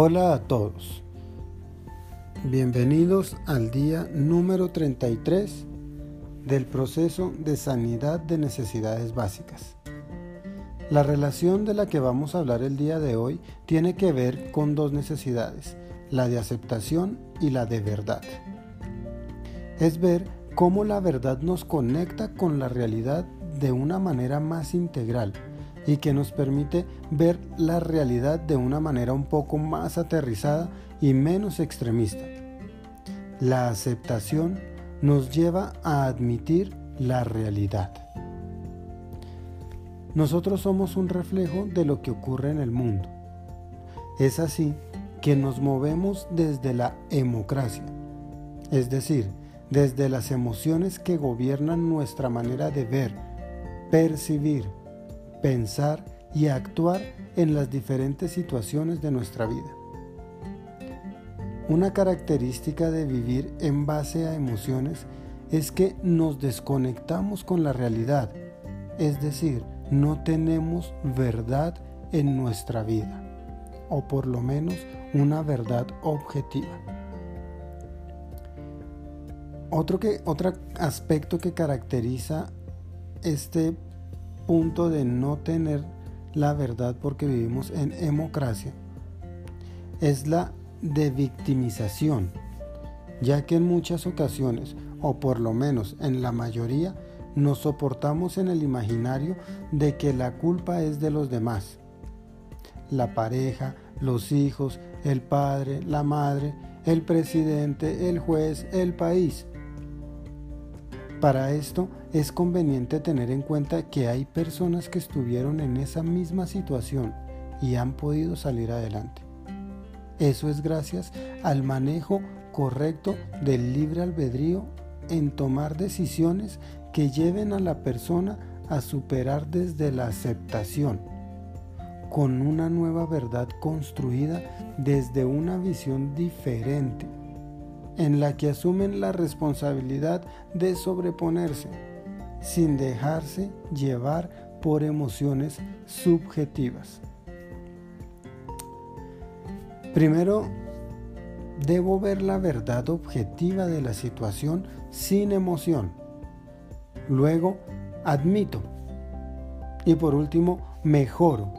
Hola a todos. Bienvenidos al día número 33 del proceso de sanidad de necesidades básicas. La relación de la que vamos a hablar el día de hoy tiene que ver con dos necesidades, la de aceptación y la de verdad. Es ver cómo la verdad nos conecta con la realidad de una manera más integral y que nos permite ver la realidad de una manera un poco más aterrizada y menos extremista. La aceptación nos lleva a admitir la realidad. Nosotros somos un reflejo de lo que ocurre en el mundo. Es así que nos movemos desde la democracia, es decir, desde las emociones que gobiernan nuestra manera de ver, percibir, pensar y actuar en las diferentes situaciones de nuestra vida. Una característica de vivir en base a emociones es que nos desconectamos con la realidad, es decir, no tenemos verdad en nuestra vida, o por lo menos una verdad objetiva. Otro, que, otro aspecto que caracteriza este punto de no tener la verdad porque vivimos en democracia es la de victimización, ya que en muchas ocasiones, o por lo menos en la mayoría, nos soportamos en el imaginario de que la culpa es de los demás. La pareja, los hijos, el padre, la madre, el presidente, el juez, el país. Para esto es conveniente tener en cuenta que hay personas que estuvieron en esa misma situación y han podido salir adelante. Eso es gracias al manejo correcto del libre albedrío en tomar decisiones que lleven a la persona a superar desde la aceptación, con una nueva verdad construida desde una visión diferente en la que asumen la responsabilidad de sobreponerse, sin dejarse llevar por emociones subjetivas. Primero, debo ver la verdad objetiva de la situación sin emoción. Luego, admito. Y por último, mejoro.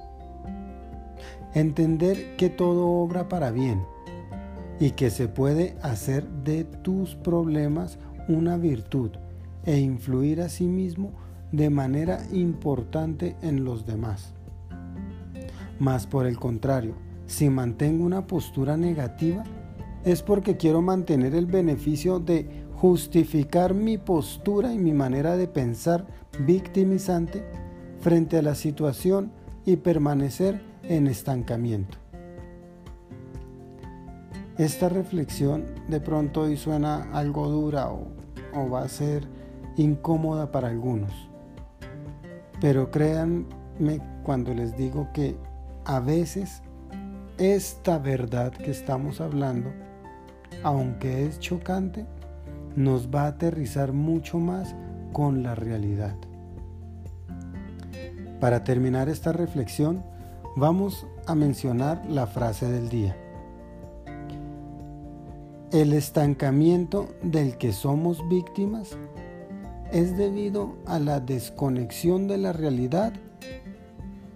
Entender que todo obra para bien y que se puede hacer de tus problemas una virtud e influir a sí mismo de manera importante en los demás. Mas por el contrario, si mantengo una postura negativa, es porque quiero mantener el beneficio de justificar mi postura y mi manera de pensar victimizante frente a la situación y permanecer en estancamiento. Esta reflexión de pronto hoy suena algo dura o, o va a ser incómoda para algunos. Pero créanme cuando les digo que a veces esta verdad que estamos hablando, aunque es chocante, nos va a aterrizar mucho más con la realidad. Para terminar esta reflexión, vamos a mencionar la frase del día. El estancamiento del que somos víctimas es debido a la desconexión de la realidad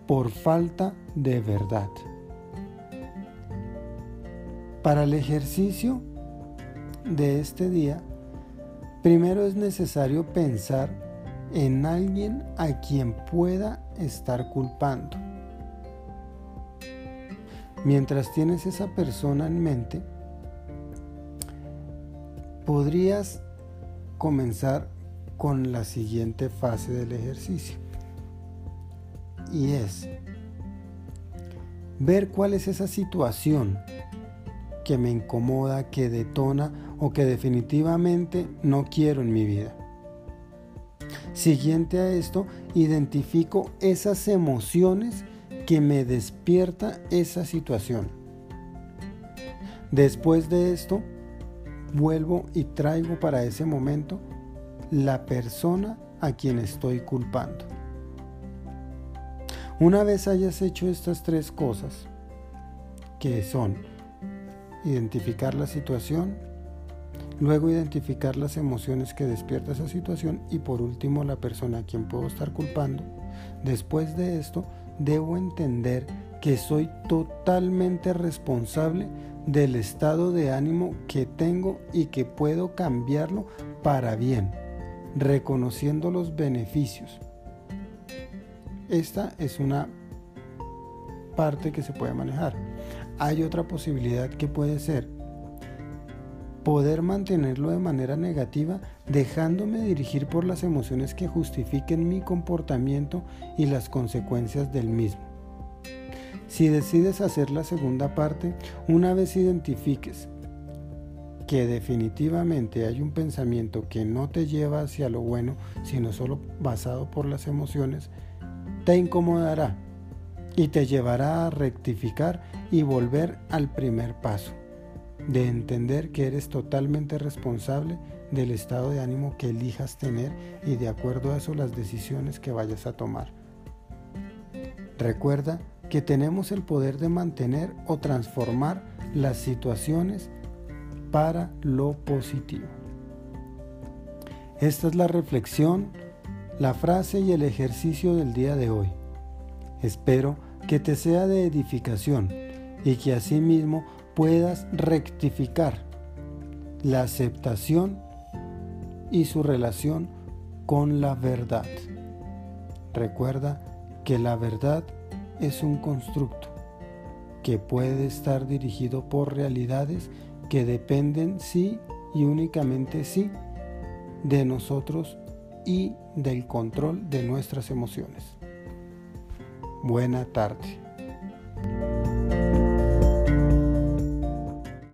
por falta de verdad. Para el ejercicio de este día, primero es necesario pensar en alguien a quien pueda estar culpando. Mientras tienes esa persona en mente, podrías comenzar con la siguiente fase del ejercicio. Y es ver cuál es esa situación que me incomoda, que detona o que definitivamente no quiero en mi vida. Siguiente a esto, identifico esas emociones que me despierta esa situación. Después de esto, vuelvo y traigo para ese momento la persona a quien estoy culpando. Una vez hayas hecho estas tres cosas, que son identificar la situación, luego identificar las emociones que despierta esa situación y por último la persona a quien puedo estar culpando. Después de esto, debo entender que soy totalmente responsable del estado de ánimo que tengo y que puedo cambiarlo para bien, reconociendo los beneficios. Esta es una parte que se puede manejar. Hay otra posibilidad que puede ser poder mantenerlo de manera negativa dejándome dirigir por las emociones que justifiquen mi comportamiento y las consecuencias del mismo. Si decides hacer la segunda parte, una vez identifiques que definitivamente hay un pensamiento que no te lleva hacia lo bueno, sino solo basado por las emociones, te incomodará y te llevará a rectificar y volver al primer paso, de entender que eres totalmente responsable del estado de ánimo que elijas tener y de acuerdo a eso las decisiones que vayas a tomar. Recuerda que tenemos el poder de mantener o transformar las situaciones para lo positivo. Esta es la reflexión, la frase y el ejercicio del día de hoy. Espero que te sea de edificación y que asimismo puedas rectificar la aceptación y su relación con la verdad. Recuerda que la verdad es un constructo que puede estar dirigido por realidades que dependen sí y únicamente sí de nosotros y del control de nuestras emociones. Buena tarde.